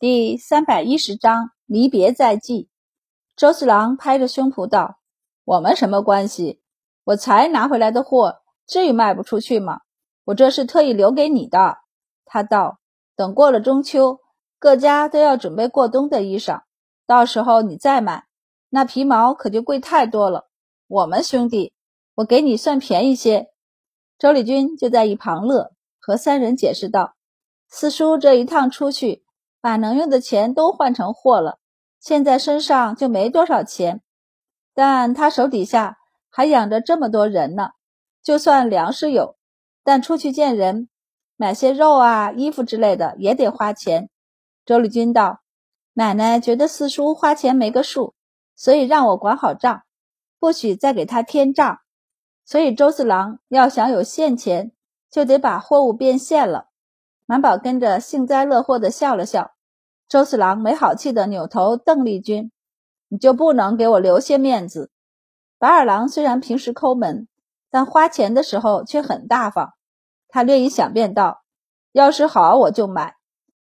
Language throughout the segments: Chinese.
第三百一十章离别在即。周四郎拍着胸脯道：“我们什么关系？我才拿回来的货，至于卖不出去吗？我这是特意留给你的。”他道：“等过了中秋，各家都要准备过冬的衣裳，到时候你再买，那皮毛可就贵太多了。我们兄弟，我给你算便宜些。”周丽君就在一旁乐，和三人解释道：“四叔这一趟出去。”把能用的钱都换成货了，现在身上就没多少钱，但他手底下还养着这么多人呢。就算粮食有，但出去见人，买些肉啊、衣服之类的也得花钱。周丽君道：“奶奶觉得四叔花钱没个数，所以让我管好账，不许再给他添账。所以周四郎要想有现钱，就得把货物变现了。”满宝跟着幸灾乐祸的笑了笑，周四郎没好气地扭头瞪丽君：“你就不能给我留些面子？”白二郎虽然平时抠门，但花钱的时候却很大方。他略一想，便道：“要是好，我就买。”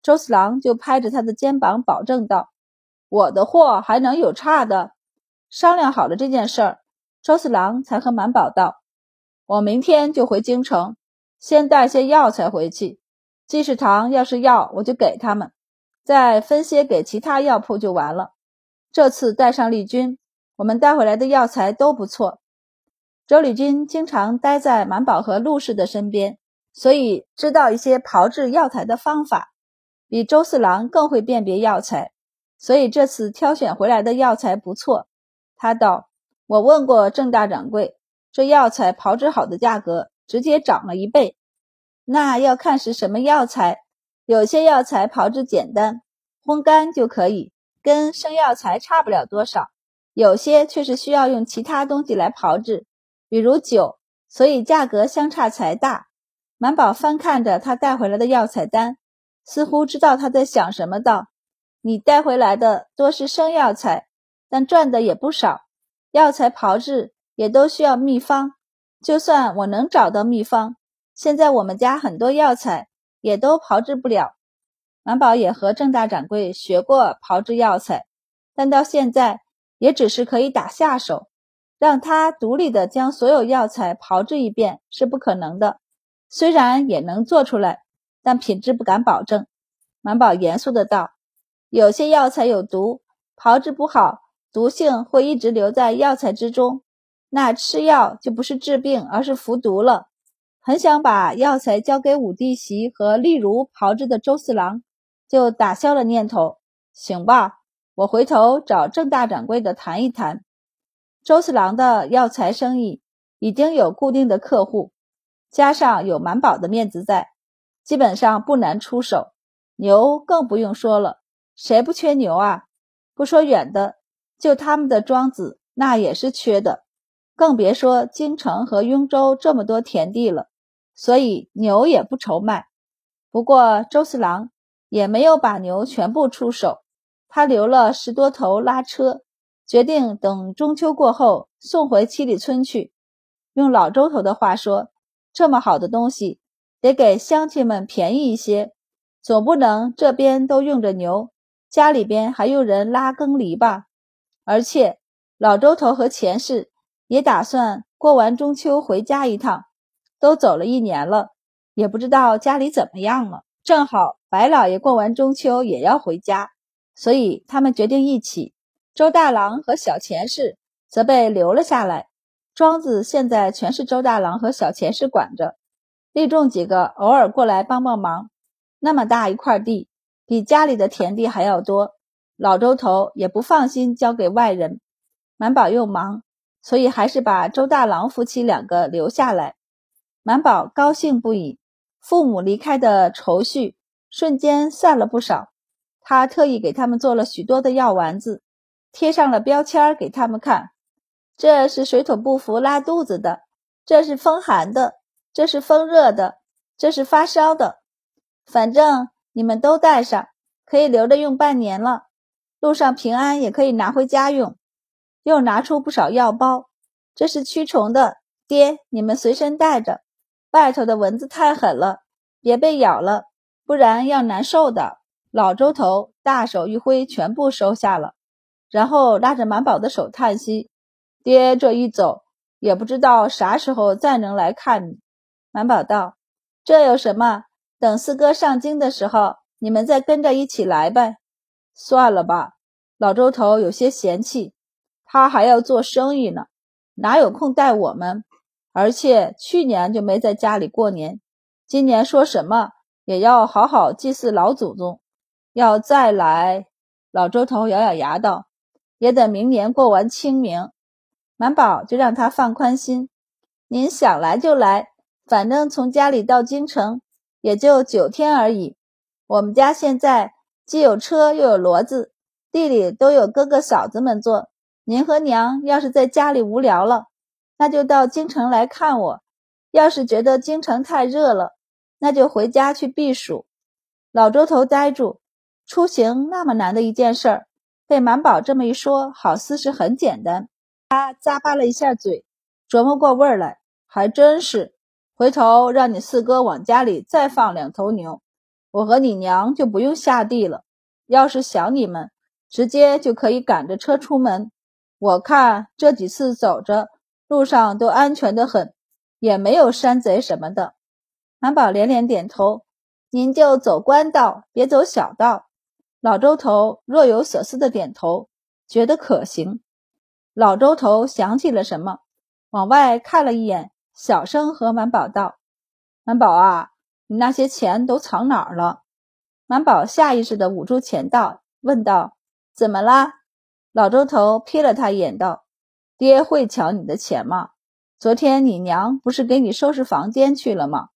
周四郎就拍着他的肩膀保证道：“我的货还能有差的？”商量好了这件事儿，周四郎才和满宝道：“我明天就回京城，先带些药材回去。”济世堂要是要，我就给他们，再分些给其他药铺就完了。这次带上丽君，我们带回来的药材都不错。周丽君经常待在满宝和陆氏的身边，所以知道一些炮制药材的方法，比周四郎更会辨别药材，所以这次挑选回来的药材不错。他道：“我问过郑大掌柜，这药材炮制好的价格直接涨了一倍。”那要看是什么药材，有些药材炮制简单，烘干就可以，跟生药材差不了多少；有些却是需要用其他东西来炮制，比如酒，所以价格相差才大。满宝翻看着他带回来的药材单，似乎知道他在想什么，道：“你带回来的多是生药材，但赚的也不少。药材炮制也都需要秘方，就算我能找到秘方。”现在我们家很多药材也都炮制不了。满宝也和郑大掌柜学过炮制药材，但到现在也只是可以打下手，让他独立的将所有药材炮制一遍是不可能的。虽然也能做出来，但品质不敢保证。满宝严肃的道：“有些药材有毒，炮制不好，毒性会一直留在药材之中，那吃药就不是治病，而是服毒了。”很想把药材交给武弟媳和例如炮制的周四郎，就打消了念头。行吧，我回头找郑大掌柜的谈一谈。周四郎的药材生意已经有固定的客户，加上有满宝的面子在，基本上不难出手。牛更不用说了，谁不缺牛啊？不说远的，就他们的庄子那也是缺的，更别说京城和雍州这么多田地了。所以牛也不愁卖，不过周四郎也没有把牛全部出手，他留了十多头拉车，决定等中秋过后送回七里村去。用老周头的话说，这么好的东西得给乡亲们便宜一些，总不能这边都用着牛，家里边还用人拉耕犁吧？而且老周头和钱氏也打算过完中秋回家一趟。都走了一年了，也不知道家里怎么样了。正好白老爷过完中秋也要回家，所以他们决定一起。周大郎和小钱氏则被留了下来，庄子现在全是周大郎和小钱氏管着。利众几个偶尔过来帮帮忙。那么大一块地，比家里的田地还要多，老周头也不放心交给外人。满宝又忙，所以还是把周大郎夫妻两个留下来。满宝高兴不已，父母离开的愁绪瞬间散了不少。他特意给他们做了许多的药丸子，贴上了标签给他们看：这是水土不服拉肚子的，这是风寒的，这是风热的，这是发烧的。反正你们都带上，可以留着用半年了。路上平安也可以拿回家用。又拿出不少药包，这是驱虫的，爹，你们随身带着。外头的蚊子太狠了，别被咬了，不然要难受的。老周头大手一挥，全部收下了，然后拉着满宝的手叹息：“爹这一走，也不知道啥时候再能来看你。”满宝道：“这有什么？等四哥上京的时候，你们再跟着一起来呗。”算了吧，老周头有些嫌弃，他还要做生意呢，哪有空带我们？而且去年就没在家里过年，今年说什么也要好好祭祀老祖宗。要再来，老周头咬咬牙道：“也得明年过完清明。”满宝就让他放宽心，您想来就来，反正从家里到京城也就九天而已。我们家现在既有车又有骡子，地里都有哥哥嫂子们做。您和娘要是在家里无聊了，那就到京城来看我；要是觉得京城太热了，那就回家去避暑。老周头呆住。出行那么难的一件事儿，被满宝这么一说，好似是很简单。他咂巴了一下嘴，琢磨过味儿来，还真是。回头让你四哥往家里再放两头牛，我和你娘就不用下地了。要是想你们，直接就可以赶着车出门。我看这几次走着，路上都安全的很，也没有山贼什么的。满宝连连点头：“您就走官道，别走小道。”老周头若有所思的点头，觉得可行。老周头想起了什么，往外看了一眼，小声和满宝道：“满宝啊，你那些钱都藏哪儿了？”满宝下意识地捂住钱道，问道：“怎么啦？”老周头瞥了他一眼，道：“爹会抢你的钱吗？昨天你娘不是给你收拾房间去了吗？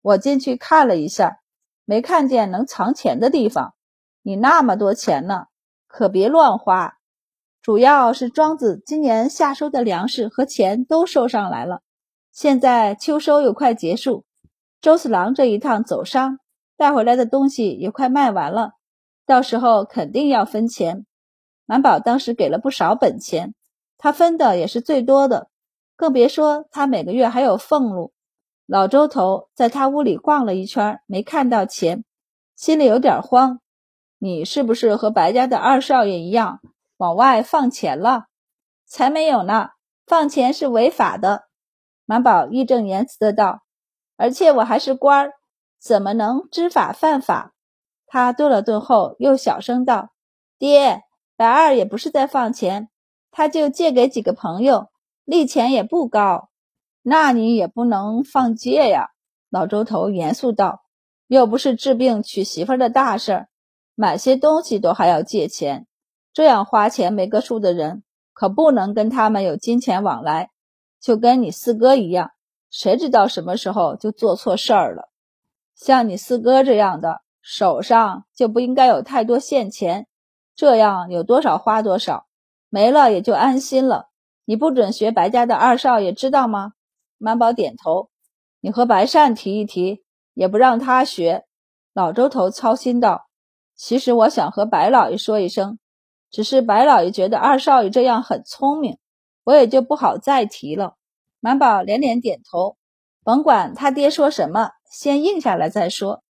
我进去看了一下，没看见能藏钱的地方。”你那么多钱呢，可别乱花。主要是庄子今年夏收的粮食和钱都收上来了，现在秋收又快结束，周四郎这一趟走商带回来的东西也快卖完了，到时候肯定要分钱。满宝当时给了不少本钱，他分的也是最多的，更别说他每个月还有俸禄。老周头在他屋里逛了一圈，没看到钱，心里有点慌。你是不是和白家的二少爷一样往外放钱了？才没有呢！放钱是违法的。满宝义正言辞的道：“而且我还是官儿，怎么能知法犯法？”他顿了顿后，又小声道：“爹，白二也不是在放钱，他就借给几个朋友，利钱也不高。那你也不能放借呀。”老周头严肃道：“又不是治病娶媳妇的大事儿。”买些东西都还要借钱，这样花钱没个数的人，可不能跟他们有金钱往来。就跟你四哥一样，谁知道什么时候就做错事儿了？像你四哥这样的，手上就不应该有太多现钱，这样有多少花多少，没了也就安心了。你不准学白家的二少爷，知道吗？满宝点头。你和白善提一提，也不让他学。老周头操心道。其实我想和白老爷说一声，只是白老爷觉得二少爷这样很聪明，我也就不好再提了。满宝连连点头，甭管他爹说什么，先应下来再说。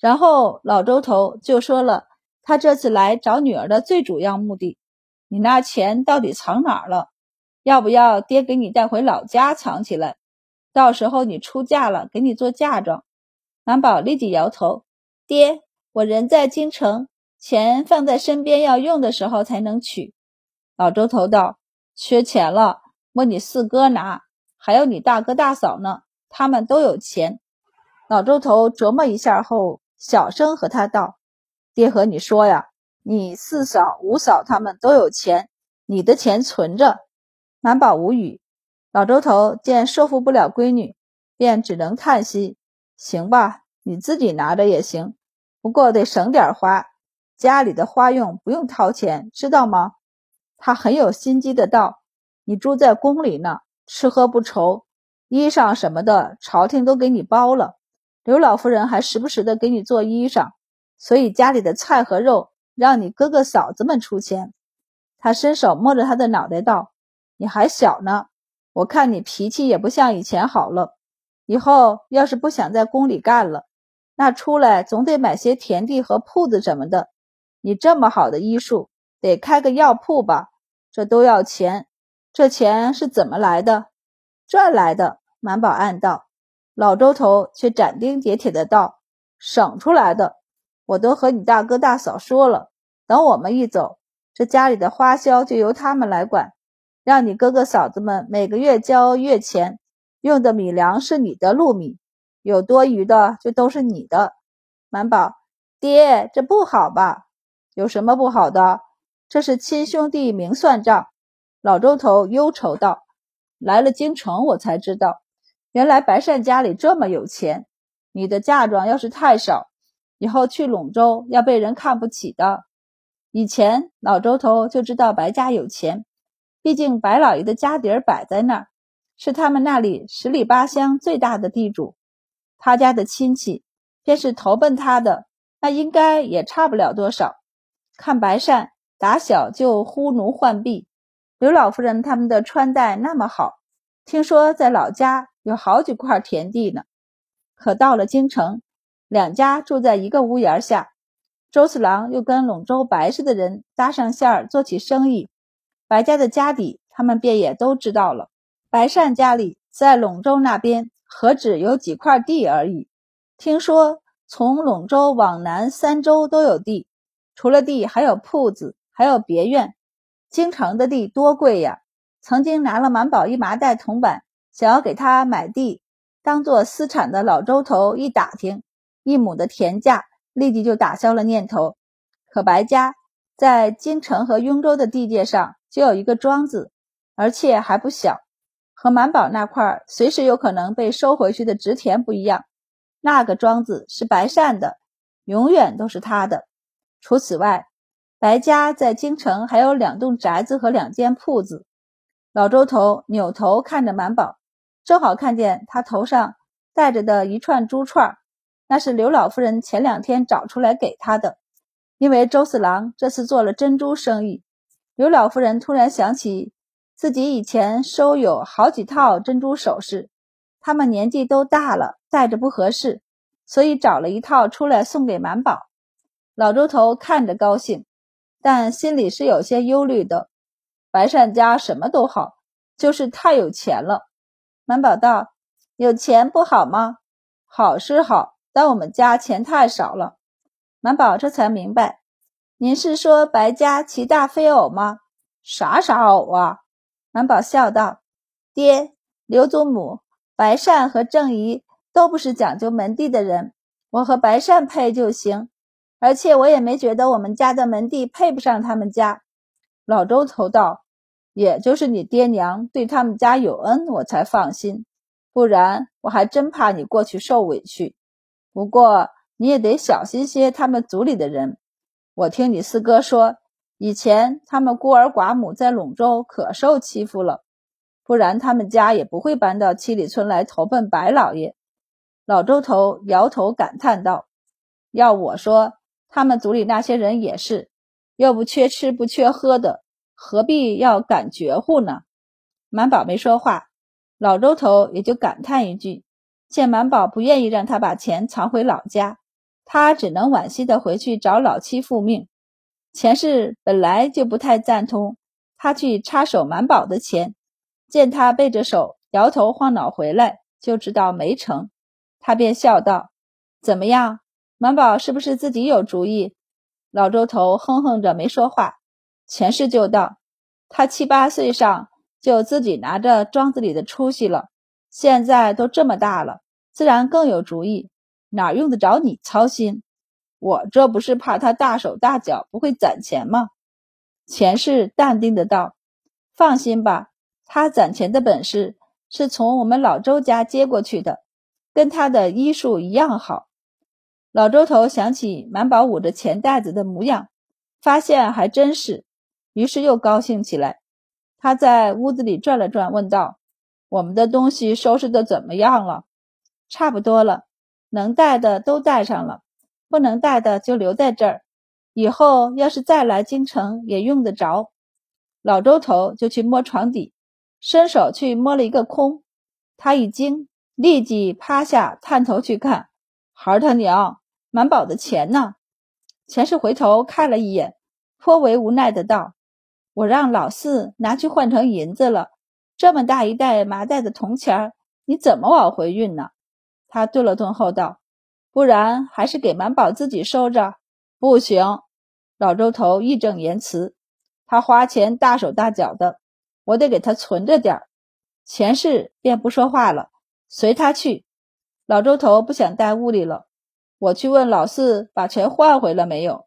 然后老周头就说了他这次来找女儿的最主要目的：你那钱到底藏哪儿了？要不要爹给你带回老家藏起来？到时候你出嫁了，给你做嫁妆。满宝立即摇头，爹。我人在京城，钱放在身边，要用的时候才能取。老周头道：“缺钱了，问你四哥拿，还有你大哥大嫂呢，他们都有钱。”老周头琢磨一下后，小声和他道：“爹和你说呀，你四嫂、五嫂他们都有钱，你的钱存着。”满宝无语。老周头见说服不了闺女，便只能叹息：“行吧，你自己拿着也行。”不过得省点花，家里的花用不用掏钱，知道吗？他很有心机的道：“你住在宫里呢，吃喝不愁，衣裳什么的朝廷都给你包了。刘老夫人还时不时的给你做衣裳，所以家里的菜和肉让你哥哥嫂子们出钱。”他伸手摸着他的脑袋道：“你还小呢，我看你脾气也不像以前好了。以后要是不想在宫里干了。”那出来总得买些田地和铺子什么的。你这么好的医术，得开个药铺吧？这都要钱，这钱是怎么来的？赚来的。满宝暗道，老周头却斩钉截铁的道：“省出来的。我都和你大哥大嫂说了，等我们一走，这家里的花销就由他们来管，让你哥哥嫂子们每个月交月钱，用的米粮是你的禄米，有多余的就都是你的。”满宝，爹，这不好吧？有什么不好的？这是亲兄弟明算账。老周头忧愁道：“来了京城，我才知道，原来白善家里这么有钱。你的嫁妆要是太少，以后去陇州要被人看不起的。”以前老周头就知道白家有钱，毕竟白老爷的家底儿摆在那儿，是他们那里十里八乡最大的地主。他家的亲戚，便是投奔他的，那应该也差不了多少。看白善打小就呼奴唤婢，刘老夫人他们的穿戴那么好，听说在老家有好几块田地呢。可到了京城，两家住在一个屋檐下，周四郎又跟陇州白氏的人搭上线儿做起生意，白家的家底他们便也都知道了。白善家里在陇州那边何止有几块地而已，听说从陇州往南三州都有地。除了地，还有铺子，还有别院。京城的地多贵呀！曾经拿了满宝一麻袋铜板，想要给他买地，当做私产的老周头一打听，一亩的田价，立即就打消了念头。可白家在京城和雍州的地界上就有一个庄子，而且还不小，和满宝那块随时有可能被收回去的植田不一样。那个庄子是白善的，永远都是他的。除此外，白家在京城还有两栋宅子和两间铺子。老周头扭头看着满宝，正好看见他头上戴着的一串珠串，那是刘老夫人前两天找出来给他的。因为周四郎这次做了珍珠生意，刘老夫人突然想起自己以前收有好几套珍珠首饰，他们年纪都大了，戴着不合适，所以找了一套出来送给满宝。老周头看着高兴，但心里是有些忧虑的。白善家什么都好，就是太有钱了。满宝道：“有钱不好吗？好是好，但我们家钱太少了。”满宝这才明白：“您是说白家骑大飞偶吗？啥啥偶啊？”满宝笑道：“爹，刘祖母白善和郑姨都不是讲究门第的人，我和白善配就行。”而且我也没觉得我们家的门第配不上他们家。老周头道：“也就是你爹娘对他们家有恩，我才放心，不然我还真怕你过去受委屈。不过你也得小心些，他们族里的人。我听你四哥说，以前他们孤儿寡母在陇州可受欺负了，不然他们家也不会搬到七里村来投奔白老爷。”老周头摇头感叹道：“要我说。”他们族里那些人也是，又不缺吃不缺喝的，何必要赶绝户呢？满宝没说话，老周头也就感叹一句。见满宝不愿意让他把钱藏回老家，他只能惋惜的回去找老妻复命。前世本来就不太赞同他去插手满宝的钱，见他背着手摇头晃脑回来，就知道没成，他便笑道：“怎么样？”满宝是不是自己有主意？老周头哼哼着没说话。前世就道，他七八岁上就自己拿着庄子里的出息了，现在都这么大了，自然更有主意，哪用得着你操心？我这不是怕他大手大脚不会攒钱吗？钱氏淡定的道：“放心吧，他攒钱的本事是从我们老周家接过去的，跟他的医术一样好。”老周头想起满宝捂着钱袋子的模样，发现还真是，于是又高兴起来。他在屋子里转了转，问道：“我们的东西收拾的怎么样了？”“差不多了，能带的都带上了，不能带的就留在这儿。以后要是再来京城，也用得着。”老周头就去摸床底，伸手去摸了一个空，他一惊，立即趴下探头去看。孩他娘，满宝的钱呢？钱氏回头看了一眼，颇为无奈的道：“我让老四拿去换成银子了，这么大一袋麻袋的铜钱，你怎么往回运呢？”他顿了顿后道：“不然还是给满宝自己收着。”不行，老周头义正言辞：“他花钱大手大脚的，我得给他存着点儿。”钱氏便不说话了，随他去。老周头不想待屋里了，我去问老四把钱换回了没有。